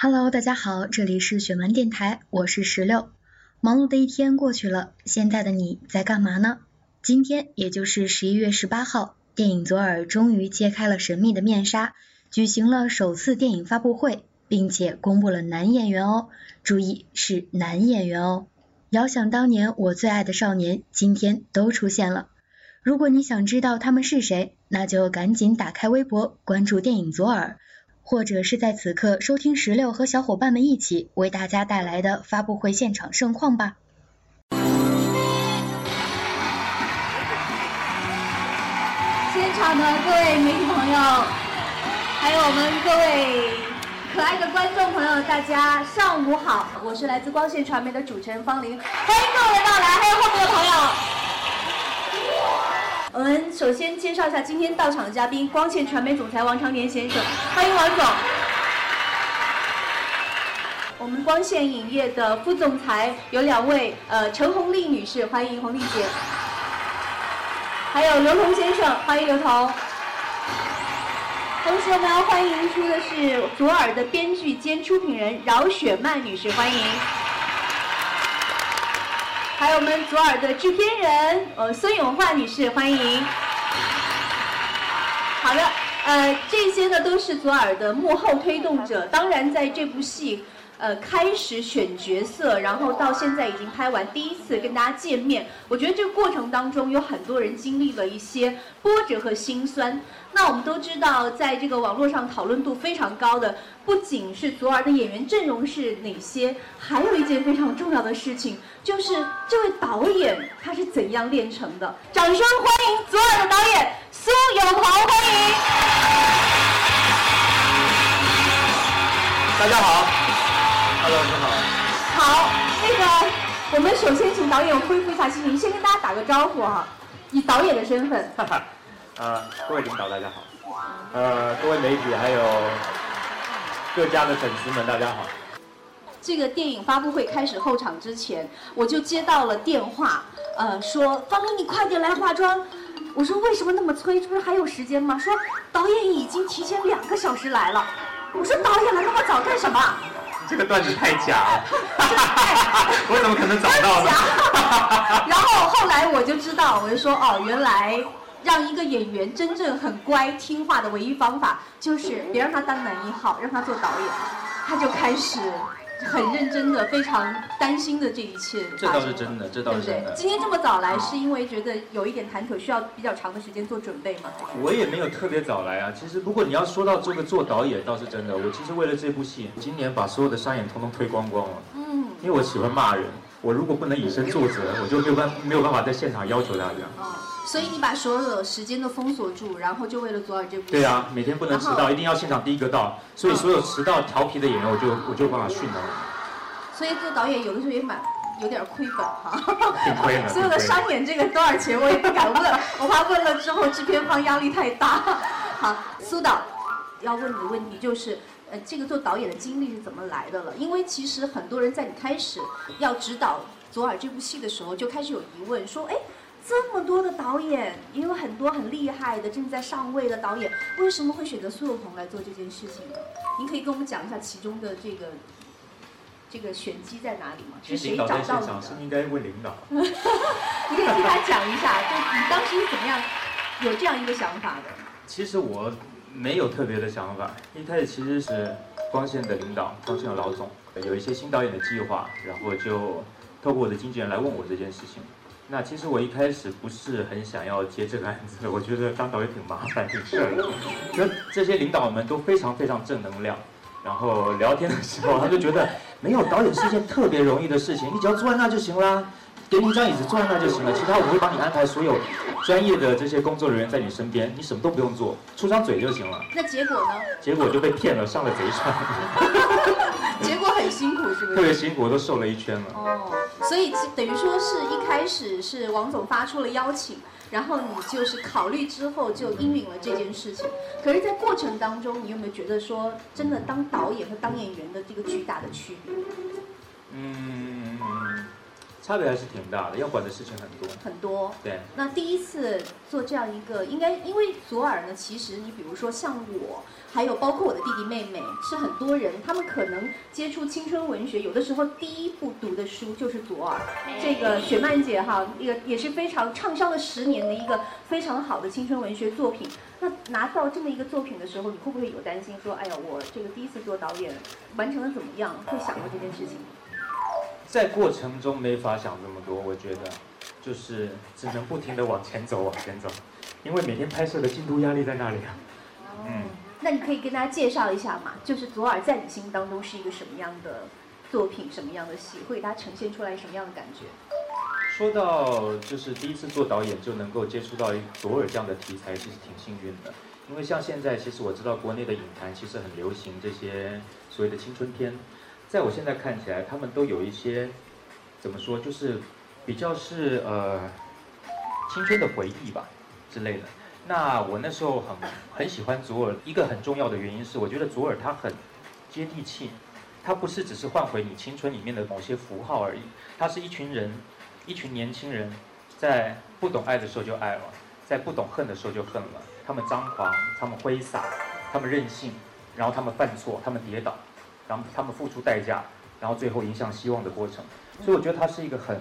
Hello，大家好，这里是雪漫电台，我是石榴。忙碌的一天过去了，现在的你在干嘛呢？今天也就是十一月十八号，电影《左耳》终于揭开了神秘的面纱，举行了首次电影发布会，并且公布了男演员哦，注意是男演员哦。遥想当年我最爱的少年，今天都出现了。如果你想知道他们是谁，那就赶紧打开微博关注电影《左耳》。或者是在此刻收听石榴和小伙伴们一起为大家带来的发布会现场盛况吧。现场的各位媒体朋友，还有我们各位可爱的观众朋友，大家上午好！我是来自光线传媒的主持人方玲，欢迎各位的到来，还有后面的朋友。我们首先介绍一下今天到场的嘉宾，光线传媒总裁王长年先生，欢迎王总。我们光线影业的副总裁有两位，呃，陈红丽女士，欢迎红丽姐。还有刘彤先生，欢迎刘彤。同时我们要欢迎出的是左耳的编剧兼出品人饶雪漫女士，欢迎。还有我们左耳的制片人，呃，孙永焕女士，欢迎。好的，呃，这些呢都是左耳的幕后推动者。当然，在这部戏，呃，开始选角色，然后到现在已经拍完第一次跟大家见面，我觉得这个过程当中有很多人经历了一些波折和心酸。那我们都知道，在这个网络上讨论度非常高的，不仅是左耳的演员阵容是哪些，还有一件非常重要的事情，就是这位导演他是怎样炼成的。掌声欢迎左耳的导演苏有朋，欢迎。大家好，Hello，你好。好，那个我们首先请导演恢复一下心情，先跟大家打个招呼哈，以导演的身份。呃，各位领导大家好，呃，各位媒体还有各家的粉丝们大家好。这个电影发布会开始候场之前，我就接到了电话，呃，说方明你快点来化妆。我说为什么那么催？这不是还有时间吗？说导演已经提前两个小时来了。我说导演来那么早干什么？这个段子太假了，我怎么可能找到呢？然后后来我就知道，我就说哦，原来。让一个演员真正很乖听话的唯一方法，就是别让他当男一号，让他做导演，他就开始很认真的、非常担心的这一切。这倒是真的，这倒是真的。今天这么早来，是因为觉得有一点忐忑，需要比较长的时间做准备吗？我也没有特别早来啊。其实，如果你要说到这个做导演，倒是真的。我其实为了这部戏，今年把所有的商演通通推光光了。嗯。因为我喜欢骂人，我如果不能以身作则，我就没有办没有办法在现场要求大家。所以你把所有的时间都封锁住，然后就为了左耳这部戏。对啊，每天不能迟到，一定要现场第一个到。所以所有迟到调皮的演员，我就我就办法训他们。所以做导演有的时候也蛮有点亏本哈。挺亏的。所有的商演这个多少钱，我也不敢问，我怕问了之后制片方压力太大。好，苏导要问你的问题就是，呃，这个做导演的经历是怎么来的了？因为其实很多人在你开始要指导左耳这部戏的时候，就开始有疑问，说，哎。这么多的导演，也有很多很厉害的正在上位的导演，为什么会选择苏有朋来做这件事情呢？您可以跟我们讲一下其中的这个这个玄机在哪里吗？是谁找到的？是应该问领导。你可以替他讲一下，就你当时是怎么样有这样一个想法的？其实我没有特别的想法，一开始其实是光线的领导，光线的老总有一些新导演的计划，然后就透过我的经纪人来问我这件事情。那其实我一开始不是很想要接这个案子，我觉得当导演挺麻烦挺事儿的。那这些领导们都非常非常正能量，然后聊天的时候他就觉得没有导演是一件特别容易的事情，你只要坐在那就行啦，给你一张椅子坐在那就行了，其他我会帮你安排所有专业的这些工作人员在你身边，你什么都不用做，出张嘴就行了。那结果呢？结果就被骗了，上了贼船。结果很辛苦，是不是？特别辛苦，我都瘦了一圈了。哦，所以等于说是一开始是王总发出了邀请，然后你就是考虑之后就应允了这件事情。可是，在过程当中，你有没有觉得说，真的当导演和当演员的这个巨大的区别？嗯。差别还是挺大的，要管的事情很多。很多。对。那第一次做这样一个，应该因为左耳呢，其实你比如说像我，还有包括我的弟弟妹妹，是很多人，他们可能接触青春文学，有的时候第一部读的书就是左耳。这个雪曼姐哈，一个也是非常畅销了十年的一个非常好的青春文学作品。那拿到这么一个作品的时候，你会不会有担心说，哎呀，我这个第一次做导演，完成的怎么样？会想过这件事情？在过程中没法想这么多，我觉得，就是只能不停的往前走，往前走，因为每天拍摄的进度压力在那里啊。嗯，那你可以跟大家介绍一下嘛，就是左耳在你心当中是一个什么样的作品，什么样的戏，会给大家呈现出来什么样的感觉？说到就是第一次做导演就能够接触到左耳这样的题材，其实挺幸运的，因为像现在，其实我知道国内的影坛其实很流行这些所谓的青春片。在我现在看起来，他们都有一些怎么说，就是比较是呃青春的回忆吧之类的。那我那时候很很喜欢左耳，一个很重要的原因是，我觉得左耳它很接地气，它不是只是换回你青春里面的某些符号而已，它是一群人，一群年轻人，在不懂爱的时候就爱了，在不懂恨的时候就恨了。他们张狂，他们挥洒，他们任性，然后他们犯错，他们跌倒。然后他们付出代价，然后最后迎向希望的过程，所以我觉得它是一个很，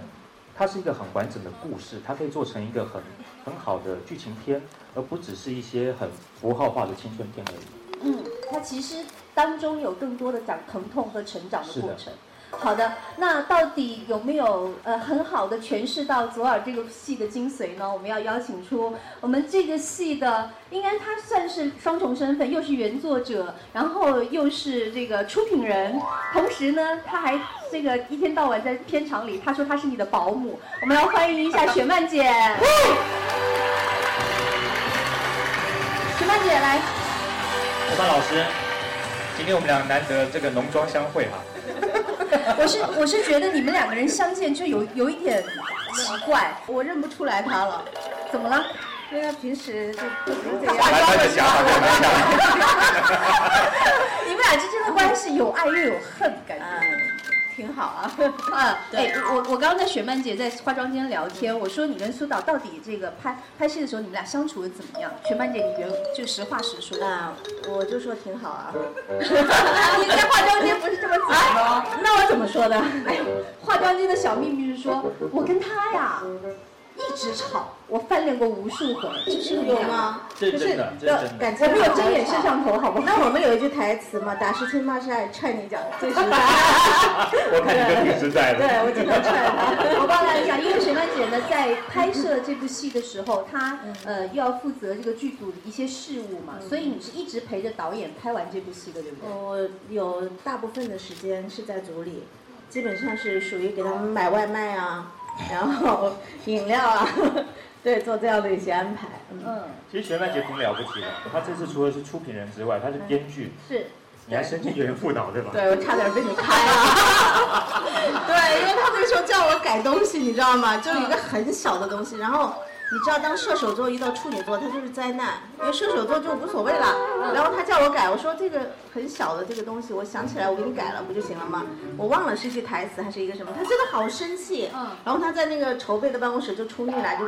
它是一个很完整的故事，它可以做成一个很很好的剧情片，而不只是一些很符号化的青春片而已。嗯，它其实当中有更多的讲疼痛和成长的过程。好的，那到底有没有呃很好的诠释到左耳这个戏的精髓呢？我们要邀请出我们这个戏的，应该他算是双重身份，又是原作者，然后又是这个出品人，同时呢，他还这个一天到晚在片场里，他说他是你的保姆。我们来欢迎一下 雪曼姐，雪曼姐来，雪曼老师，今天我们俩难得这个浓妆相会哈。我是我是觉得你们两个人相见就有有一点奇怪，我认不出来他了，怎么了？因为他平时就他化妆的时候，你们俩之间的关系有爱又有恨，感觉。挺好啊，啊，哎，我我刚刚在雪曼姐在化妆间聊天，我说你跟苏导到底这个拍拍戏的时候，你们俩相处的怎么样？雪曼姐，你原就实话实说啊，我就说挺好啊。你在化妆间不是这么讲吗？那我怎么说的？哎，化妆间的小秘密是说，我跟他呀。一直吵，我翻脸过无数回，就是有吗？这是真的，这是真的。我们有睁眼摄像头，好不好？那我们有一句台词嘛，打是亲，骂是爱，踹你脚最实在。我看你就挺实在的。对，我经常踹他。我告诉一下，因为水曼姐呢，在拍摄这部戏的时候，她呃又要负责这个剧组的一些事务嘛，所以你是一直陪着导演拍完这部戏的，对不对？我有大部分的时间是在组里，基本上是属于给他们买外卖啊。然后饮料啊，对，做这样的一些安排。嗯，其实学麦姐挺了不起的，她这次除了是出品人之外，她是编剧。是。你还申请原副导对吧？对，我差点被你开了。对，因为他那个时候叫我改东西，你知道吗？就一个很小的东西，然后。你知道，当射手座遇到处女座，他就是灾难，因为射手座就无所谓了。然后他叫我改，我说这个很小的这个东西，我想起来我给你改了不就行了吗？我忘了是一句台词还是一个什么，他真的好生气。然后他在那个筹备的办公室就冲进来，就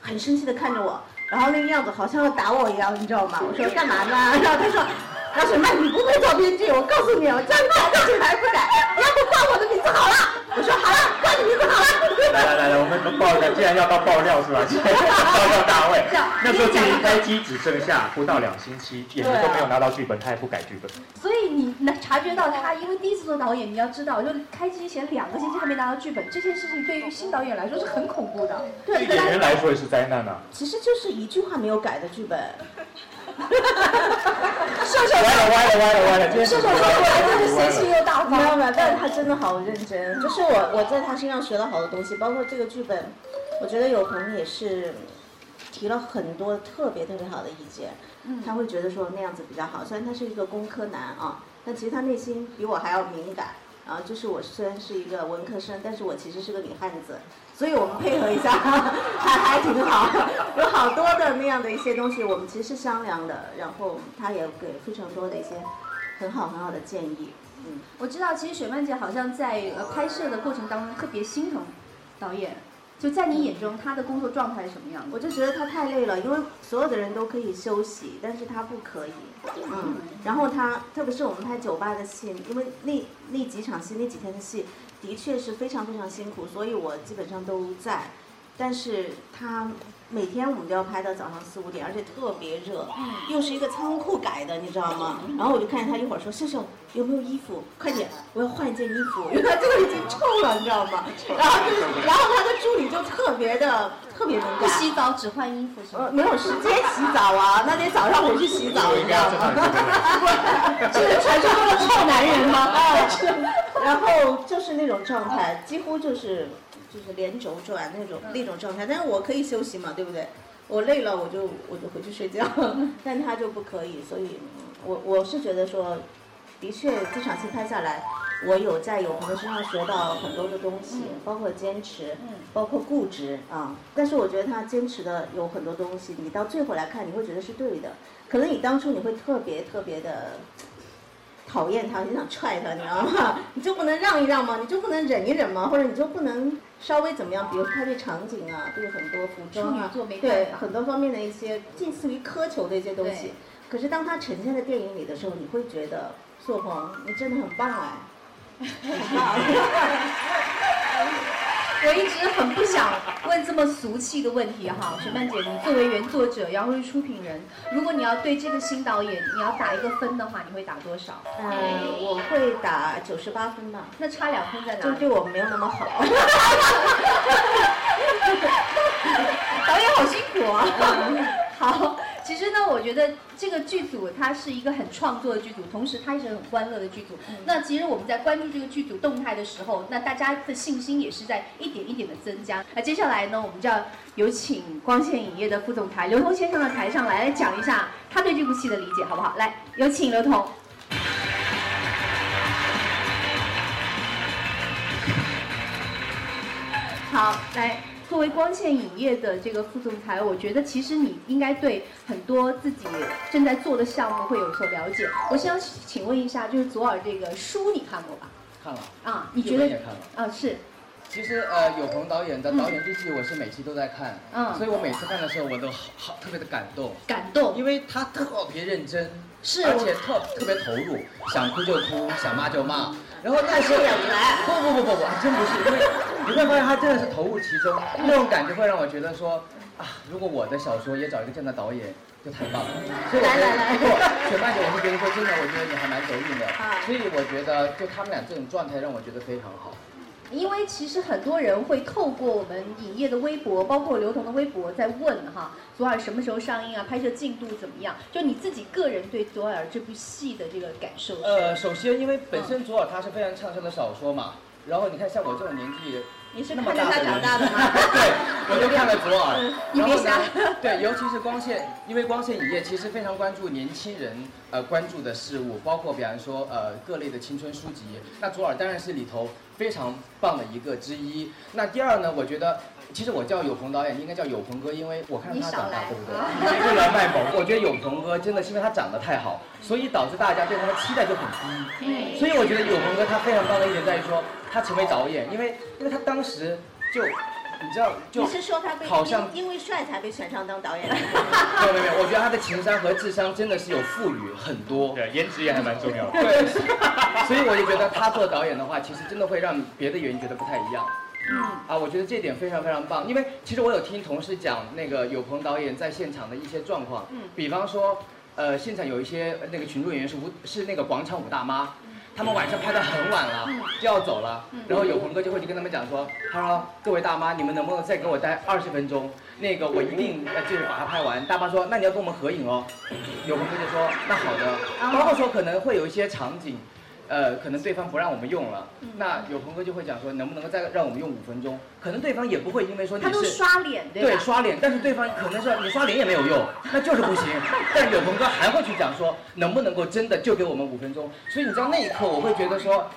很生气的看着我，然后那个样子好像要打我一样，你知道吗？我说干嘛呢？然后他说。老师，那你不会做编剧，我告诉你，我叫你改就还不改，你要不报我的名字好了。我说好了，报你名字好了。来来来来，我们爆料，既然要到爆料是吧？爆料大会。那时候距离开机只剩下不到两星期，演员都没有拿到剧本，他也不改剧本。所以你能察觉到他，因为第一次做导演，你要知道，就开机前两个星期还没拿到剧本，这件事情对于新导演来说是很恐怖的。对演员来说也是灾难啊。其实就是一句话没有改的剧本。射手歪了歪了歪了歪了，射手座果然就是随性又大方。没有没有，但是他真的好认真，就是我我在他身上学了好多东西，包括这个剧本，我觉得有朋也是提了很多特别特别好的意见。嗯，他会觉得说那样子比较好，虽然他是一个工科男啊，但其实他内心比我还要敏感。啊，就是我虽然是一个文科生，但是我其实是个女汉子，所以我们配合一下，还还挺好，有好多的那样的一些东西，我们其实是商量的，然后他也给非常多的一些很好很好的建议。嗯，我知道，其实雪曼姐好像在呃拍摄的过程当中特别心疼导演？就在你眼中，他的工作状态是什么样的？我就觉得他太累了，因为所有的人都可以休息，但是他不可以。嗯，然后他，特别是我们拍酒吧的戏，因为那那几场戏，那几天的戏，的确是非常非常辛苦，所以我基本上都在。但是他。每天我们都要拍到早上四五点，而且特别热，又是一个仓库改的，你知道吗？然后我就看见他一会儿说：“秀秀有没有衣服？快点，我要换一件衣服，因为他这个已经臭了，你知道吗？”然后，然后他的助理就特别的特别能干，不洗澡只换衣服是吗？没有时间洗澡啊，那得早上回去洗澡，你知道吗？这是 传说中的臭男人吗？然后就是那种状态，几乎就是。就是连轴转那种那种状态，但是我可以休息嘛，对不对？我累了我就我就回去睡觉，但他就不可以，所以，我我是觉得说，的确这场戏拍下来，我有在有朋友身上学到很多的东西，包括坚持，包括固执啊。但是我觉得他坚持的有很多东西，你到最后来看，你会觉得是对的。可能你当初你会特别特别的。讨厌他，你想踹他，你知道吗？你就不能让一让吗？你就不能忍一忍吗？或者你就不能稍微怎么样？比如他对场景啊，对很多服装啊，对很多方面的一些近似于苛求的一些东西。可是当他呈现在电影里的时候，你会觉得朔红，你真的很棒哎。我一直很不想问这么俗气的问题哈，雪曼姐，你作为原作者，然后是出品人，如果你要对这个新导演你要打一个分的话，你会打多少？嗯，我会打九十八分吧。那差两分在哪？就对我没有那么好。导演好辛苦啊。好。其实呢，我觉得这个剧组它是一个很创作的剧组，同时它也是很欢乐的剧组。那其实我们在关注这个剧组动态的时候，那大家的信心也是在一点一点的增加。那接下来呢，我们就要有请光线影业的副总裁刘同先生到台上来来讲一下他对这部戏的理解，好不好？来，有请刘同。好，来。作为光线影业的这个副总裁，我觉得其实你应该对很多自己正在做的项目会有所了解。我想请问一下，就是左耳这个书你看过吧？看了。啊，你觉得？也看了。啊，是。其实呃，有朋导演的导演日记，我是每期都在看。嗯。所以我每次看的时候，我都好好特别的感动。感动。因为他特别认真。是。而且特特别投入，想哭就哭，想骂就骂。然后但是 不不不不不，还真不是，因为你会发现他真的是投入其中，那种感觉会让我觉得说啊，如果我的小说也找一个这样的导演，就太棒了。所以我觉得，不过雪曼姐，我是觉得说真的，我觉得你还蛮走运的。所以我觉得，就他们俩这种状态，让我觉得非常好。因为其实很多人会透过我们影业的微博，包括刘同的微博，在问哈左耳什么时候上映啊？拍摄进度怎么样？就你自己个人对左耳这部戏的这个感受。呃，首先因为本身左耳它是非常畅销的小说嘛，然后你看像我这种年纪，你是看着他长大的吗？对，我就看了左耳。然后呢，对，尤其是光线，因为光线影业其实非常关注年轻人呃关注的事物，包括比方说呃各类的青春书籍，那左耳当然是里头。非常棒的一个之一。那第二呢？我觉得，其实我叫有朋导演，应该叫有朋哥，因为我看他长大，对不对？为了卖萌，我觉得有朋哥真的是因为他长得太好，所以导致大家对他的期待就很低。所以我觉得有朋哥他非常棒的一点在于说，他成为导演，因为因为他当时就。你知道，就你是说他被好像因为帅才被选上当导演？没有没有，我觉得他的情商和智商真的是有赋予很多，对，颜值也还蛮重要的。对，所以我就觉得他做导演的话，其实真的会让别的演员觉得不太一样。嗯，啊，我觉得这点非常非常棒，因为其实我有听同事讲那个有朋导演在现场的一些状况，嗯，比方说，呃，现场有一些那个群众演员是舞是那个广场舞大妈。他们晚上拍到很晚了，就要走了，然后有朋哥就会去跟他们讲说：“他说各位大妈，你们能不能再给我待二十分钟？那个我一定要就是把它拍完。”大妈说：“那你要跟我们合影哦。”有朋哥就说：“那好的。”包括说可能会有一些场景。呃，可能对方不让我们用了，那有朋哥就会讲说，能不能够再让我们用五分钟？可能对方也不会因为说你是他都刷脸对对刷脸，但是对方可能说你刷脸也没有用，那就是不行。但有朋哥还会去讲说，能不能够真的就给我们五分钟？所以你知道那一刻我会觉得说。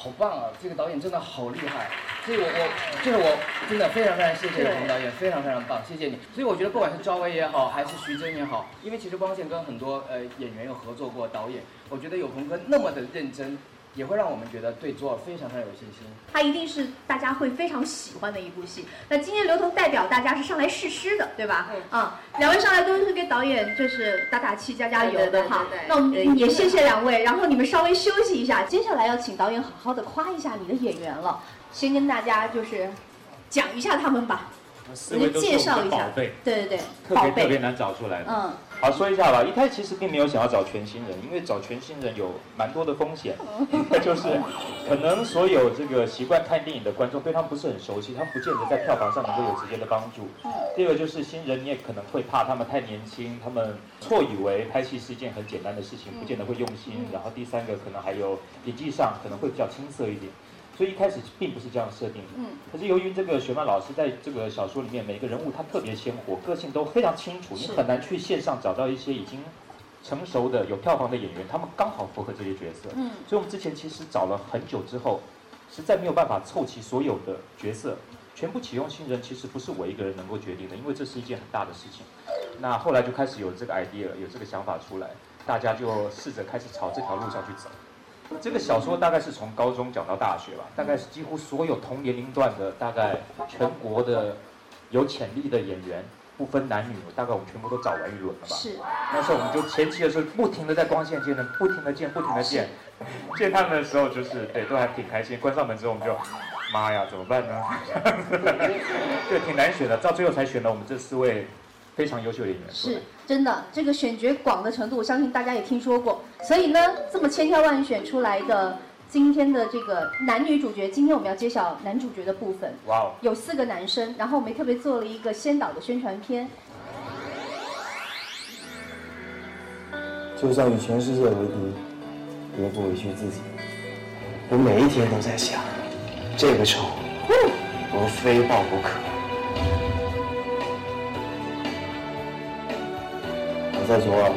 好棒啊！这个导演真的好厉害，所以我我就是我真的非常非常谢谢有朋导演，非常非常棒，谢谢你。所以我觉得不管是赵薇也好，还是徐峥也好，因为其实光线跟很多呃演员有合作过，导演，我觉得有鹏哥那么的认真，也会让我们觉得对左耳非常非常有信心。它一定是大家会非常喜欢的一部戏。那今天刘同代表大家是上来试诗的，对吧？嗯。啊，两位上来都是给导演就是打打气、加加油的哈。那我们也谢谢两位，然后你们稍微休息一下，接下来要请导演好好的夸一下你的演员了。先跟大家就是讲一下他们吧。我们的宝贝，对对对，特别特别难找出来的。嗯，好说一下吧。一开始其实并没有想要找全新人，因为找全新人有蛮多的风险。就是可能所有这个习惯看电影的观众对他们不是很熟悉，他们不见得在票房上能够有直接的帮助。第二个就是新人，你也可能会怕他们太年轻，他们错以为拍戏是一件很简单的事情，不见得会用心。然后第三个可能还有演技上可能会比较青涩一点。所以一开始并不是这样设定的，嗯，可是由于这个雪曼老师在这个小说里面每个人物他特别鲜活，个性都非常清楚，你很难去线上找到一些已经成熟的有票房的演员，他们刚好符合这些角色，嗯，所以我们之前其实找了很久之后，实在没有办法凑齐所有的角色，全部启用新人，其实不是我一个人能够决定的，因为这是一件很大的事情。那后来就开始有这个 idea，有这个想法出来，大家就试着开始朝这条路上去走。这个小说大概是从高中讲到大学吧，大概是几乎所有同年龄段的，大概全国的有潜力的演员，不分男女，大概我们全部都找完一轮了吧。是。那时候我们就前期的时候，不停的在光线见人，不停的见，不停的见，见他们的时候就是对，都还挺开心。关上门之后，我们就，妈呀，怎么办呢？对，挺难选的，到最后才选了我们这四位。非常优秀的演员是真的，这个选角广的程度，我相信大家也听说过。所以呢，这么千挑万选出来的今天的这个男女主角，今天我们要揭晓男主角的部分。哇哦！有四个男生，然后我们特别做了一个先导的宣传片。就算与全世界为敌，也不委屈自己。我每一天都在想，这个仇，我非报不可。在左耳，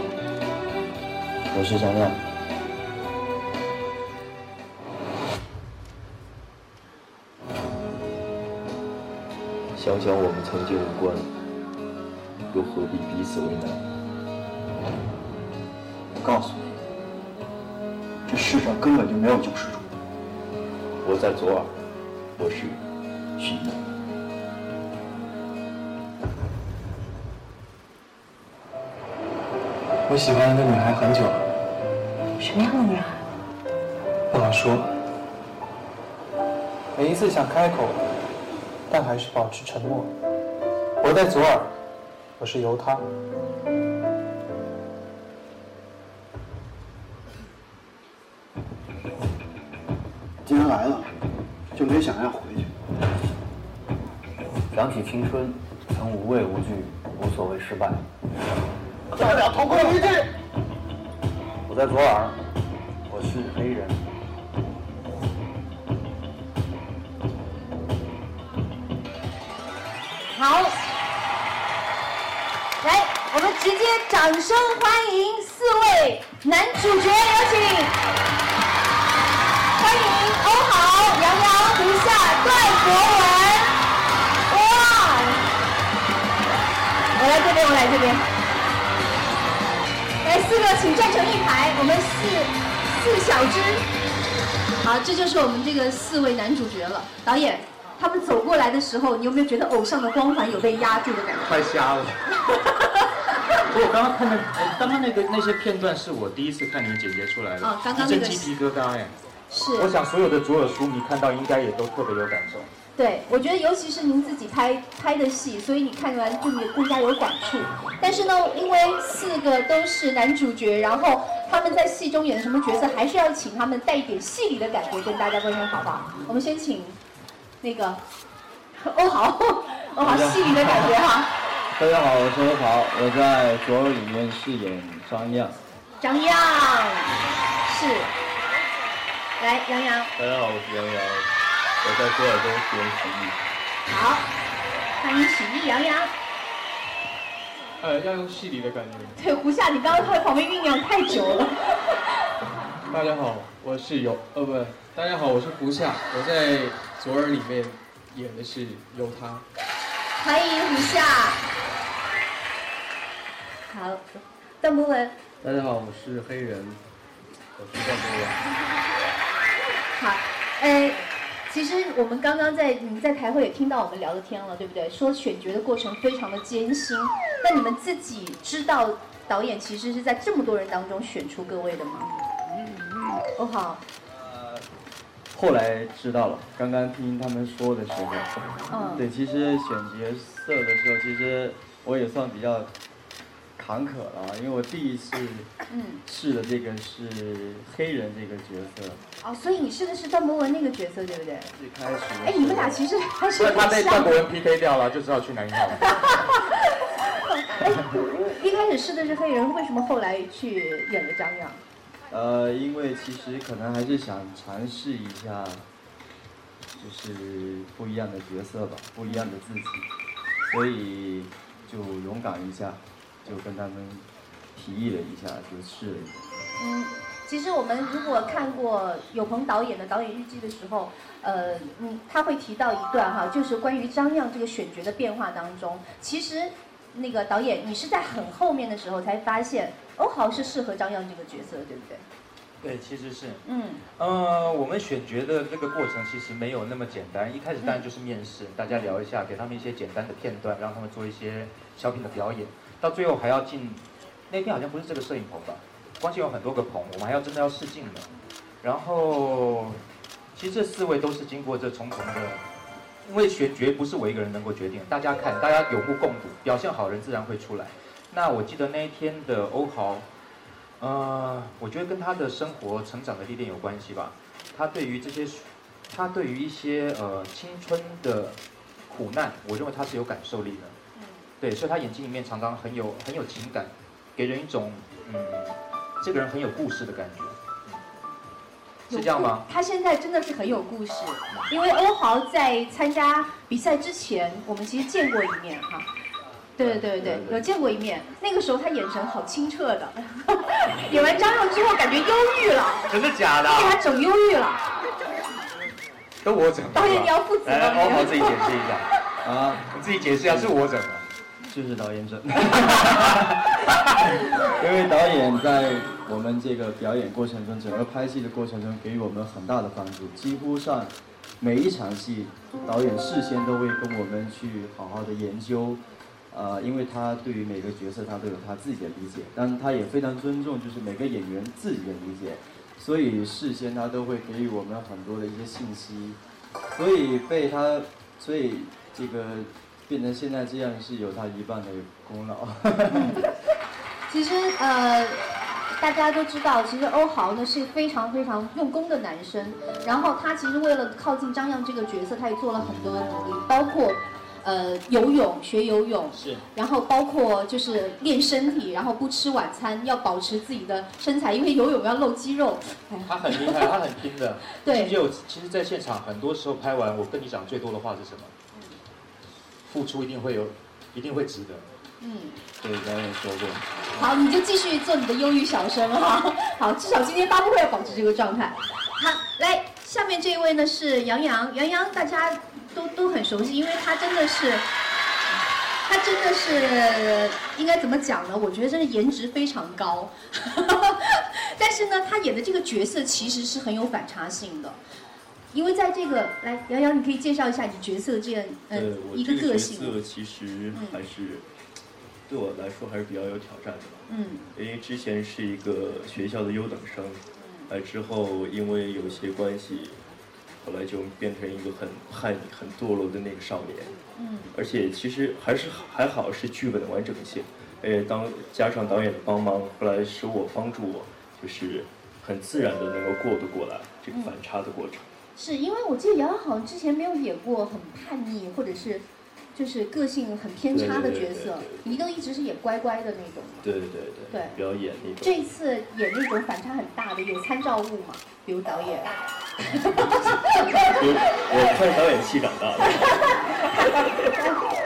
我是张亮。想想我们曾经无关，又何必彼此为难？我告诉你，这世上根本就没有救世主。我在左耳，我是徐一。我喜欢一个女孩很久了。什么样的女孩？不好说。每一次想开口，但还是保持沉默。我在左耳，我是由他。既然来了，就没想要回去。想起青春，曾无畏无惧，无所谓失败。代表同归于尽。我在左耳，我是黑人。好，来，我们直接掌声欢迎四位男主角，有请，欢迎欧豪、杨洋、胡夏、段博文。哇！我来这边，我来这边。来四个，请站成一排。我们四四小只，好，这就是我们这个四位男主角了。导演，他们走过来的时候，你有没有觉得偶像的光环有被压住的感觉？快瞎了！我刚刚看的，刚刚那个那些片段是我第一次看你们剪接出来的，啊，刚刚那个鸡皮疙瘩哎。是。我想所有的左耳书迷看到应该也都特别有感受。对，我觉得尤其是您自己拍拍的戏，所以你看完就也更加有感触。但是呢，因为四个都是男主角，然后他们在戏中演的什么角色，还是要请他们带一点戏里的感觉跟大家分享好不好？我们先请那个欧豪，欧豪戏里的感觉哈。大家好，我是欧豪，我在左耳里面饰演张漾。张漾，是。来，杨洋。大家好，我是杨洋。我在左耳中饰演许艺。好，欢迎许艺、洋洋。呃，要用戏里的感觉。对，胡夏，你刚刚在旁边酝酿太久了。大家好，我是尤，呃，不，大家好，我是胡夏，我在左耳里面演的是由他。欢迎胡夏。好，邓博文。大家好，我是黑人，我是邓博文。好，呃，其实我们刚刚在你们在台会也听到我们聊的天了，对不对？说选角的过程非常的艰辛，那你们自己知道导演其实是在这么多人当中选出各位的吗？哦好，后来知道了，刚刚听他们说的时候，嗯。对，其实选角色的时候，其实我也算比较坎坷了，因为我第一次嗯，试的这个是黑人这个角色，哦，所以你试的是段博文那个角色，对不对？最开始。哎，你们俩其实还是他被段博。文 PK 掉了，就知道去南一号。哎，一开始试的是黑人，为什么后来去演了张扬？呃，因为其实可能还是想尝试一下，就是不一样的角色吧，不一样的自己，所以就勇敢一下，就跟他们提议了一下，就试了一下。嗯，其实我们如果看过有朋导演的导演日记的时候，呃，嗯，他会提到一段哈，就是关于张漾这个选角的变化当中，其实那个导演你是在很后面的时候才发现欧豪是适合张漾这个角色，对不对？对，其实是，嗯呃，我们选角的这个过程其实没有那么简单。一开始当然就是面试，大家聊一下，给他们一些简单的片段，让他们做一些小品的表演。到最后还要进，那天好像不是这个摄影棚吧？关键有很多个棚，我们还要真的要试镜的。然后，其实这四位都是经过这重重的，因为选角不是我一个人能够决定，大家看，大家有目共睹，表现好人自然会出来。那我记得那一天的欧豪。呃，我觉得跟他的生活成长的历练有关系吧。他对于这些，他对于一些呃青春的苦难，我认为他是有感受力的。对，所以他眼睛里面常常很有很有情感，给人一种嗯，这个人很有故事的感觉。嗯是这样吗？他现在真的是很有故事，因为欧豪在参加比赛之前，我们其实见过一面哈。对对对对，有见过一面。那个时候他眼神好清澈的，演完张佑之后感觉忧郁了，真的假的你？给他整忧郁了。都我整的。导演你要负责来，吗欧豪自己解释一下。啊，你自己解释一下，是我整的。就是导演整。因为导演在我们这个表演过程中，整个拍戏的过程中，给予我们很大的帮助。几乎上每一场戏，导演事先都会跟我们去好好的研究，呃，因为他对于每个角色他都有他自己的理解，但他也非常尊重就是每个演员自己的理解，所以事先他都会给予我们很多的一些信息，所以被他，所以这个变成现在这样是有他一半的功劳。其实呃，大家都知道，其实欧豪呢是非常非常用功的男生。然后他其实为了靠近张漾这个角色，他也做了很多的努力，包括呃游泳学游泳，是，然后包括就是练身体，然后不吃晚餐，要保持自己的身材，因为游泳要露肌肉。哎他很厉害，他很拼的。对就其实，在现场很多时候拍完，我跟你讲最多的话是什么？付出一定会有，一定会值得。嗯，对，刚刚也说过。好，你就继续做你的忧郁小生哈。好，至少今天发布会要保持这个状态。好，来，下面这一位呢是杨洋，杨洋大家都都很熟悉，因为他真的是，他真的是应该怎么讲呢？我觉得真的颜值非常高，但是呢，他演的这个角色其实是很有反差性的。因为在这个，来，杨洋，你可以介绍一下你角色这样，呃嗯，，一这个角个个性。色其实还是对我来说还是比较有挑战的吧。嗯因为之前是一个学校的优等生，来之后因为有些关系，后来就变成一个很叛逆、很堕落的那个少年。嗯而且其实还是还好是剧本的完整性，呃，当加上导演的帮忙，后来使我帮助我，就是很自然的能够过渡过来这个反差的过程。是因为我记得杨洋好像之前没有演过很叛逆或者是就是个性很偏差的角色，你都一直是演乖乖的那种。对对对对比较演那种。这一次演那种反差很大的，有参照物嘛？比如导演。我我看导演戏长大的。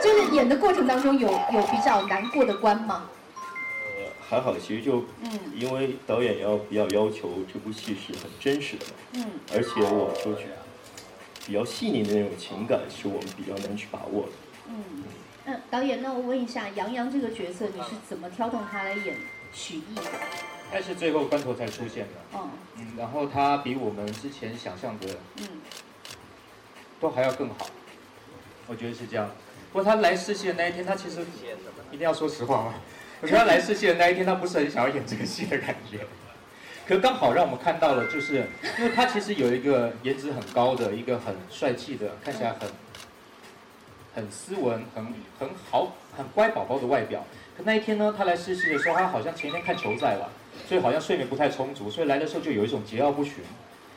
就是演的过程当中有有比较难过的关吗？呃，还好，其实就嗯因为导演要比较要求这部戏是很真实的，嗯而且我说句比较细腻的那种情感是我们比较难去把握的。嗯。那导演，那我问一下，杨洋这个角色你是怎么挑动他来演许艺的？但是最后关头才出现的。嗯嗯，然后他比我们之前想象的嗯都还要更好，我觉得是这样。不过他来试戏的那一天，他其实一定要说实话吗？我觉得他来试戏的那一天，他不是很想要演这个戏的感觉。可刚好让我们看到了，就是因为他其实有一个颜值很高的一个很帅气的，看起来很很斯文、很很好、很乖宝宝的外表。可那一天呢，他来试戏的时候，他好像前天看球赛了，所以好像睡眠不太充足，所以来的时候就有一种桀骜不驯。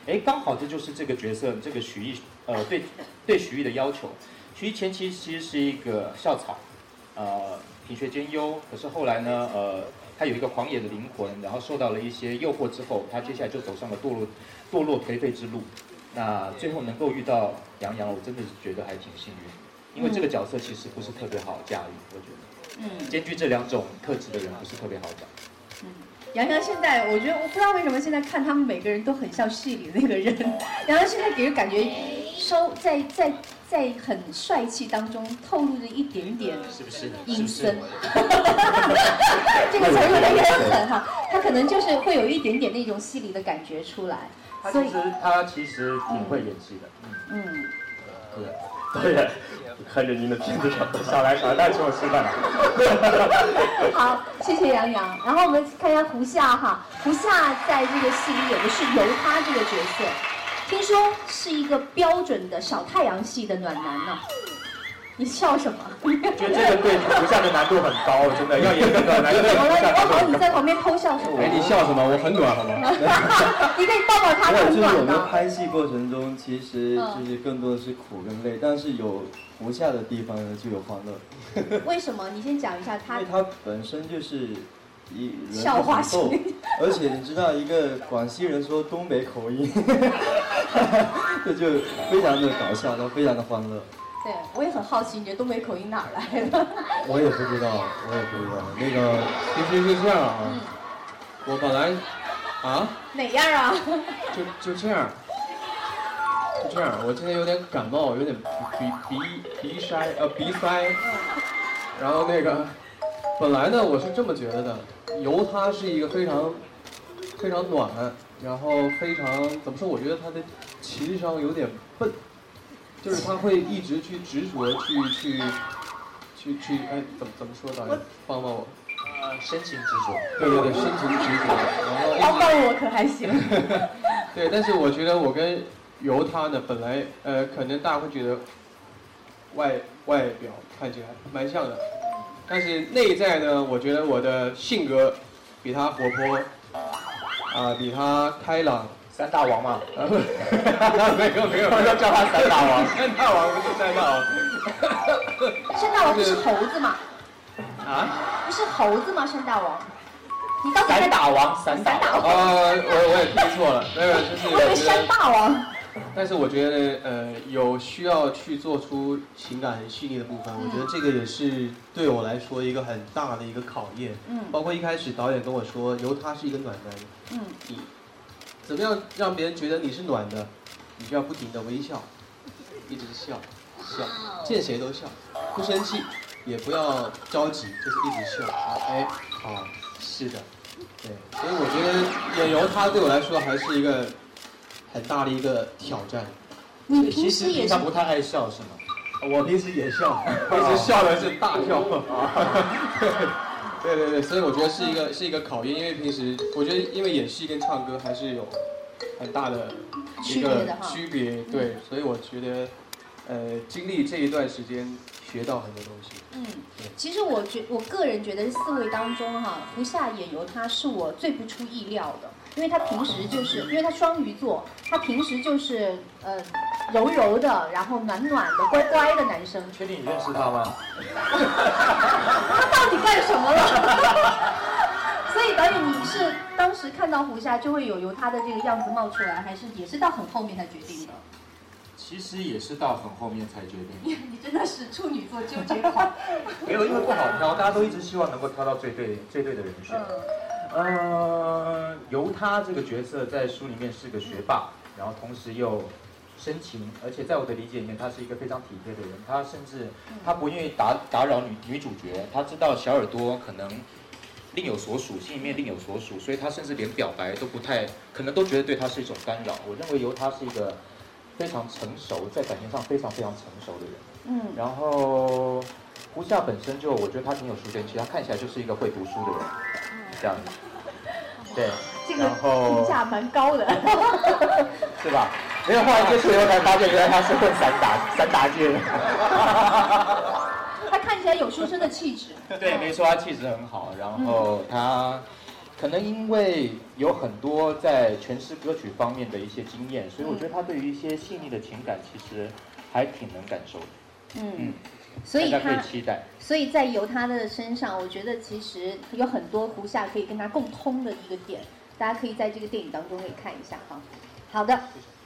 哎，刚好这就是这个角色，这个许艺呃对对许艺的要求。许艺前期其实是一个校草，呃品学兼优，可是后来呢，呃他有一个狂野的灵魂，然后受到了一些诱惑之后，他接下来就走上了堕落堕落颓废之路。那最后能够遇到杨洋，我真的是觉得还挺幸运，因为这个角色其实不是特别好驾驭，我觉得。嗯。兼具这两种特质的人不是特别好找。杨洋现在，我觉得我不知道为什么现在看他们每个人都很像戏里的那个人。杨洋现在给人感觉稍在在在很帅气当中透露着一点点是不是？阴森。这个词儿有点狠哈，他可能就是会有一点点那种戏里的感觉出来。他其实他其实挺会演戏的。嗯。对。对的。看着您的片子上，少来少来，大请我吃饭。好，谢谢杨洋。然后我们看一下胡夏哈，胡夏在这个戏里演的是由他这个角色，听说是一个标准的小太阳系的暖男呢。你笑什么？觉得这个对胡夏的难度很高，真的要演一个暖男。怎么了？我好，你在旁边偷笑什么？哎，你笑什么？我很暖，好吗？你可以抱抱他，很暖就是我们拍戏过程中，其实就是更多的是苦跟累，但是有胡夏的地方呢，就有欢乐。为什么？你先讲一下他。因为他本身就是一人笑话型，而且你知道，一个广西人说东北口音，这就非常的搞笑，然后非常的欢乐。对，我也很好奇，你这东北口音哪儿来的？我也不知道，我也不知道。那个其实是这样啊，我本来啊哪样啊？就就这样，就这样。我今天有点感冒，有点鼻鼻鼻塞呃鼻塞，然后那个本来呢我是这么觉得的，由他是一个非常非常暖，然后非常怎么说？我觉得他的情商有点笨。就是他会一直去执着去去去去哎，怎么怎么说导演？帮帮我。呃，深情执着。对对对，深情执着。然后。帮帮我可还行。对，但是我觉得我跟由他呢，本来呃，可能大家会觉得外外表看起来蛮像的，但是内在呢，我觉得我的性格比他活泼，啊，比他开朗。三大王嘛，没有 没有，要叫他三大王，三大王不是三大王。山大王不是猴子吗？啊？不是猴子吗？山大王？你刚才三大王，三大王。呃，我我也听错了，没有，就是我以为山大王。但是我觉得，呃，有需要去做出情感很细腻的部分，我觉得这个也是对我来说一个很大的一个考验。嗯。包括一开始导演跟我说，由他是一个暖男。嗯。你。怎么样让别人觉得你是暖的？你就要不停的微笑，一直笑，笑，见谁都笑，不生气，也不要着急，就是一直笑。哎，好，是的，对。所以我觉得演由他对我来说还是一个很大的一个挑战。你平时也是不太爱笑是吗？我平时也笑，平时笑的是大笑。对对对，所以我觉得是一个是一个考验，因为平时我觉得因为演戏跟唱歌还是有很大的一个区别，对，所以我觉得呃经历这一段时间学到很多东西。嗯，其实我觉我个人觉得四位当中哈，胡夏演由他是我最不出意料的，因为他平时就是因为他双鱼座，他平时就是呃柔柔的，然后暖暖的，乖乖的男生。确定你认识他吗？他到底干什么了？所以导演，你是当时看到胡夏就会有由他的这个样子冒出来，还是也是到很后面才决定的？其实也是到很后面才决定。你 你真的是处女座纠结狂。没有，因为不好挑，大家都一直希望能够挑到最对最对的人选。呃，由他这个角色在书里面是个学霸，然后同时又深情，而且在我的理解里面，他是一个非常体贴的人。他甚至他不愿意打打扰女女主角，他知道小耳朵可能另有所属，心里面另有所属，所以他甚至连表白都不太，可能都觉得对他是一种干扰。我认为由他是一个非常成熟，在感情上非常非常成熟的人。嗯，然后胡夏本身就，我觉得他挺有书卷气，他看起来就是一个会读书的人，这样子。对，这个然后评价蛮高的。是吧？没有，后来接触以后才发现，原来他是混散打散打界的。他看起来有书生的气质。对，没错，他气质很好，然后他可能因为有很多在诠释歌曲方面的一些经验，所以我觉得他对于一些细腻的情感其实还挺能感受的。嗯，所以他期待。所以在由他的身上，我觉得其实有很多胡夏可以跟他共通的一个点，大家可以在这个电影当中可以看一下哈。好的，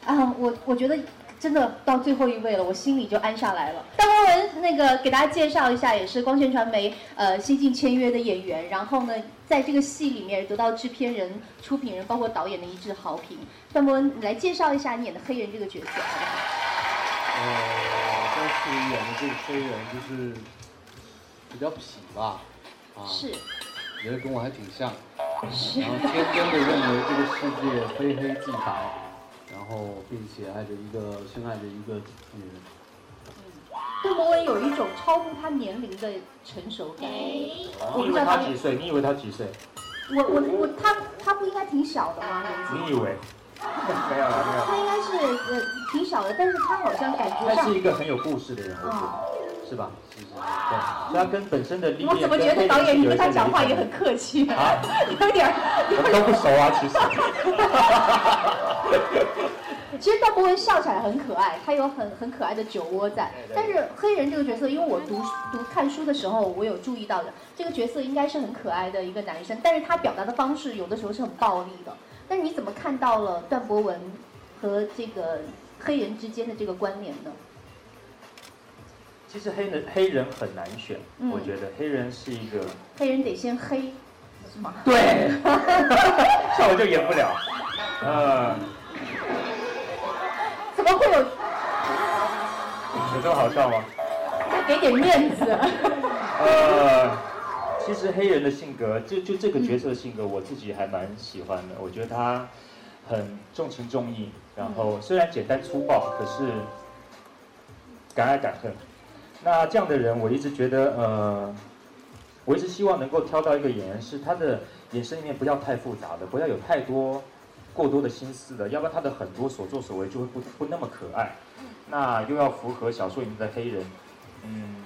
啊，我我觉得真的到最后一位了，我心里就安下来了。邓文文，那个给大家介绍一下，也是光线传媒呃新晋签约的演员，然后呢，在这个戏里面得到制片人、出品人包括导演的一致好评。邓博文，你来介绍一下你演的黑人这个角色，好不好？呃，这次演的这个黑人就是比较痞吧，啊，是，觉得跟我还挺像，是然后天真的认为这个世界非黑即白，然后并且爱着一个深爱着一个女人。邓博文有一种超乎他年龄的成熟感。我你以为不知道他他几岁？你以为他几岁？我我我他他不应该挺小的吗？你以为？没有了，没有。他应该是呃挺小的，但是他好像感觉上他是一一个很有故事的人，我觉得，是吧？是是，对，所以他跟本身的历练我怎么觉得导演你跟他讲话也很？客气啊？有点儿。我们都不熟啊，其实。其实邓博文笑起来很可爱，他有很很可爱的酒窝在。但是黑人这个角色，因为我读读看书的时候，我有注意到的，这个角色应该是很可爱的一个男生，但是他表达的方式有的时候是很暴力的。但是你怎么看到了段博文和这个黑人之间的这个关联呢？其实黑人黑人很难选，嗯我觉得黑人是一个，黑人得先黑，是吗？对，像我就演不了，呃，怎么会有？有这么好笑吗？给点面子。呃，其实黑人的性格，就就这个角色的性格，我自己还蛮喜欢的。我觉得他很重情重义，然后虽然简单粗暴，可是敢爱敢恨。那这样的人，我一直觉得，呃，我一直希望能够挑到一个演员，是他的眼神里面不要太复杂的，不要有太多过多的心思的，要不然他的很多所作所为就会不不那么可爱。那又要符合小说里面的黑人，嗯，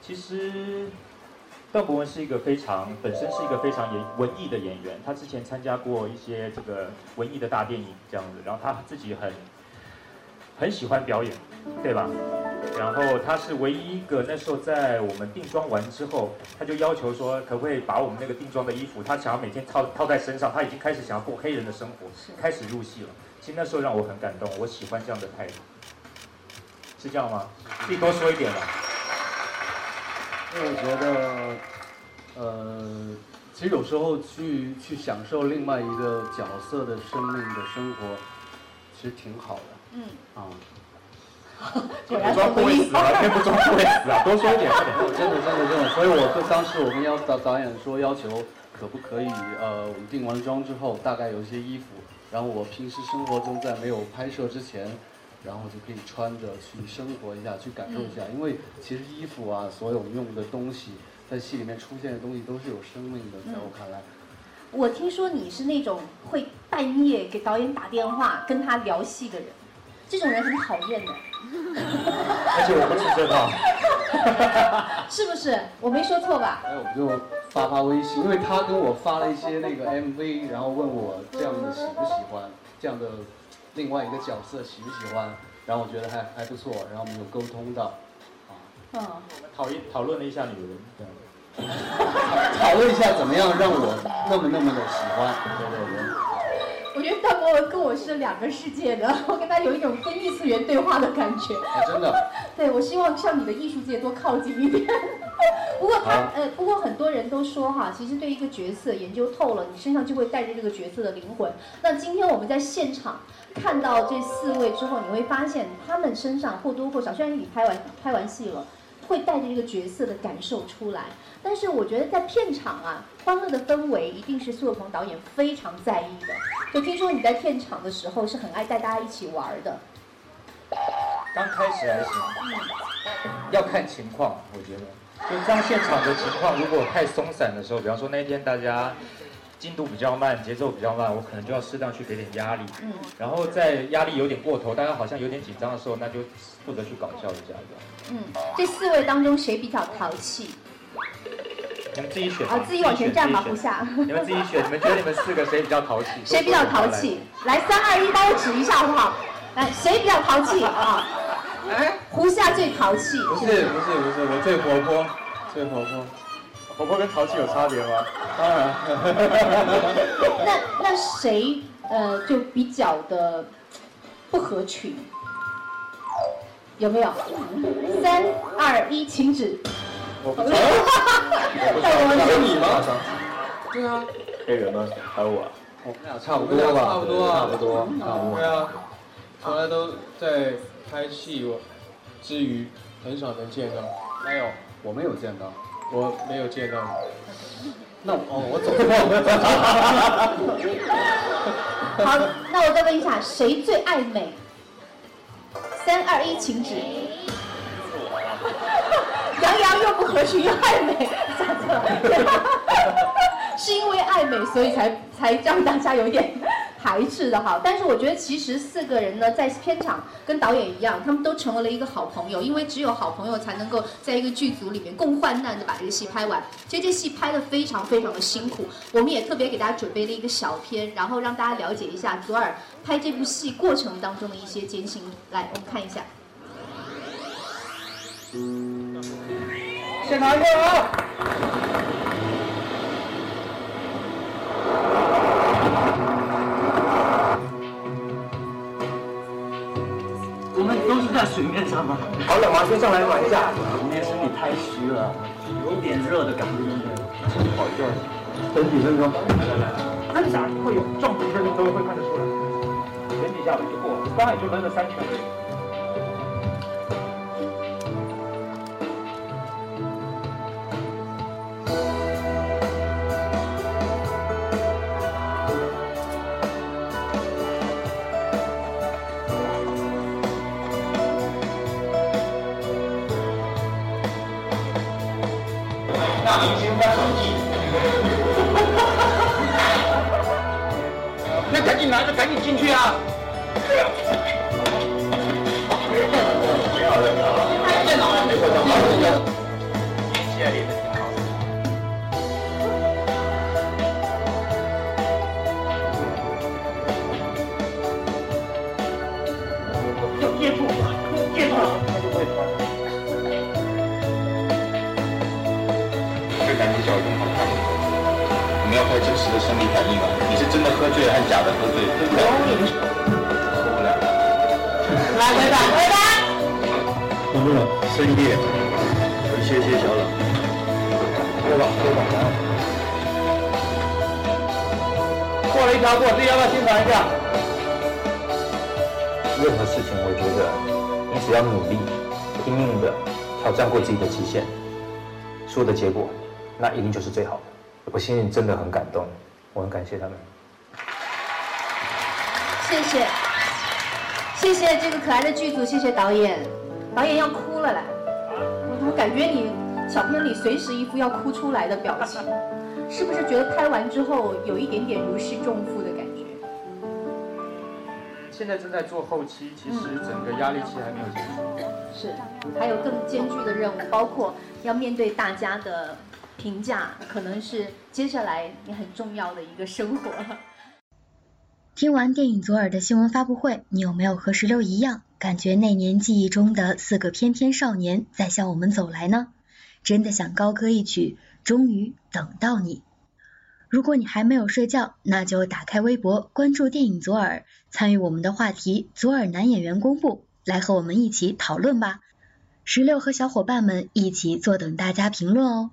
其实段博文是一个非常本身是一个非常演文艺的演员，他之前参加过一些这个文艺的大电影这样子，然后他自己很很喜欢表演，对吧？然后他是唯一一个那时候在我们定妆完之后，他就要求说，可不可以把我们那个定妆的衣服，他想要每天套套在身上，他已经开始想要过黑人的生活，开始入戏了。其实那时候让我很感动，我喜欢这样的态度，是这样吗？自己多说一点吧。因为我觉得，呃，其实有时候去去享受另外一个角色的生命的生活，其实挺好的。嗯。啊。果然不装不会死啊，偏不装不会死啊，多说一点。真的真的真的，所以我就当时我们要导导演说要求可不可以呃，我们定完妆之后大概有一些衣服，然后我平时生活中在没有拍摄之前，然后就可以穿着去生活一下，去感受一下，因为其实衣服啊，所有用的东西，在戏里面出现的东西都是有生命的，在我看来。我听说你是那种会半夜给导演打电话跟他聊戏的人，这种人很讨厌的。而且我不是这套。是不是？我没说错吧？哎，我就发发微信，因为他跟我发了一些那个 MV，然后问我这样的喜不喜欢，这样的另外一个角色喜不喜欢，然后我觉得还还不错，然后我们有沟通到，嗯，我们讨论讨论了一下女人，讨论一下怎么样让我那么那么的喜欢，对对对。我觉得段博文跟我是两个世界的，我跟他有一种跟异次元对话的感觉。啊，真的。对，我希望向你的艺术界多靠近一点。不过他呃，不过很多人都说哈，其实对一个角色研究透了，你身上就会带着这个角色的灵魂。那今天我们在现场看到这四位之后，你会发现他们身上或多或少，虽然你拍完拍完戏了，会带着这个角色的感受出来。但是我觉得在片场啊，欢乐的氛围一定是苏有朋导演非常在意的。就听说你在片场的时候是很爱带大家一起玩的。刚开始还行，要看情况，我觉得。就当现场的情况如果太松散的时候，比方说那一天大家进度比较慢，节奏比较慢，我可能就要适当去给点压力。嗯。然后在压力有点过头，大家好像有点紧张的时候，那就负责去搞笑一下嗯，这四位当中谁比较淘气？你们自己选。啊，自己往前站吧，胡夏。你们自己选，你们觉得你们四个谁比较淘气？谁比较淘气？来，三二一，帮我指一下好不好？来，谁比较淘气 啊？哎，胡夏最淘气。不是不是不是，我最活泼，最活泼。活泼跟淘气有差别吗？当然。那那谁呃就比较的不合群？有没有？三二一，请指。我不知道。有你吗？对啊。黑人吗？还有我。我们俩差不多吧？差不多啊。差不多。对啊。从来都在拍戏之余，很少能见到。没有，我没有见到，我没有见到。那我哦，我走错。好，那我再问一下，谁最爱美？三二一，请指。杨洋又不合群又爱美。是因为爱美，所以才才让大家有点。排斥的哈，但是我觉得其实四个人呢，在片场跟导演一样，他们都成为了一个好朋友，因为只有好朋友才能够在一个剧组里面共患难的把这个戏拍完。其实这戏拍的非常非常的辛苦，我们也特别给大家准备了一个小片，然后让大家了解一下左耳拍这部戏过程当中的一些艰辛。来，我们看一下。现场热啊！在水面上吗？好冷吗？先上来暖一下。今天身体太虚了，有点热的感觉。好一点，等几分钟。来来来，那啥会有重几分钟都会看得出来。等几下我就过，刚才也就扔了三圈。那赶紧拿着赶紧进去啊！电脑还没关真实的生理反应啊！你是真的喝醉了，还是假的喝醉？对不对？喝不了。来回答，回答。冷不冷？深夜，有一些些小冷。喝吧，喝吧。过了一条过，自己要不要欣赏一下？任何事情，我觉得你只要努力、拼命的挑战过自己的极限，所有的结果，那一定就是最好的。我心里真的很感动，我很感谢他们。谢谢，谢谢这个可爱的剧组，谢谢导演，导演要哭了嘞，我我感觉你小片里随时一副要哭出来的表情，是不是觉得拍完之后有一点点如释重负的感觉？现在正在做后期，其实整个压力期还没有结束。是，还有更艰巨的任务，包括要面对大家的。评价可能是接下来你很重要的一个生活。听完电影左耳的新闻发布会，你有没有和石榴一样，感觉那年记忆中的四个翩翩少年在向我们走来呢？真的想高歌一曲，终于等到你。如果你还没有睡觉，那就打开微博，关注电影左耳，参与我们的话题“左耳男演员公布”，来和我们一起讨论吧。石榴和小伙伴们一起坐等大家评论哦。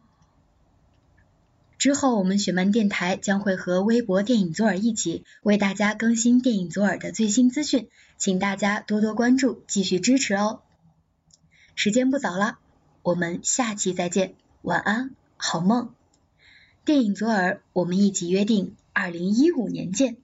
之后，我们雪漫电台将会和微博电影左耳一起为大家更新电影左耳的最新资讯，请大家多多关注，继续支持哦。时间不早了，我们下期再见，晚安，好梦。电影左耳，我们一起约定，二零一五年见。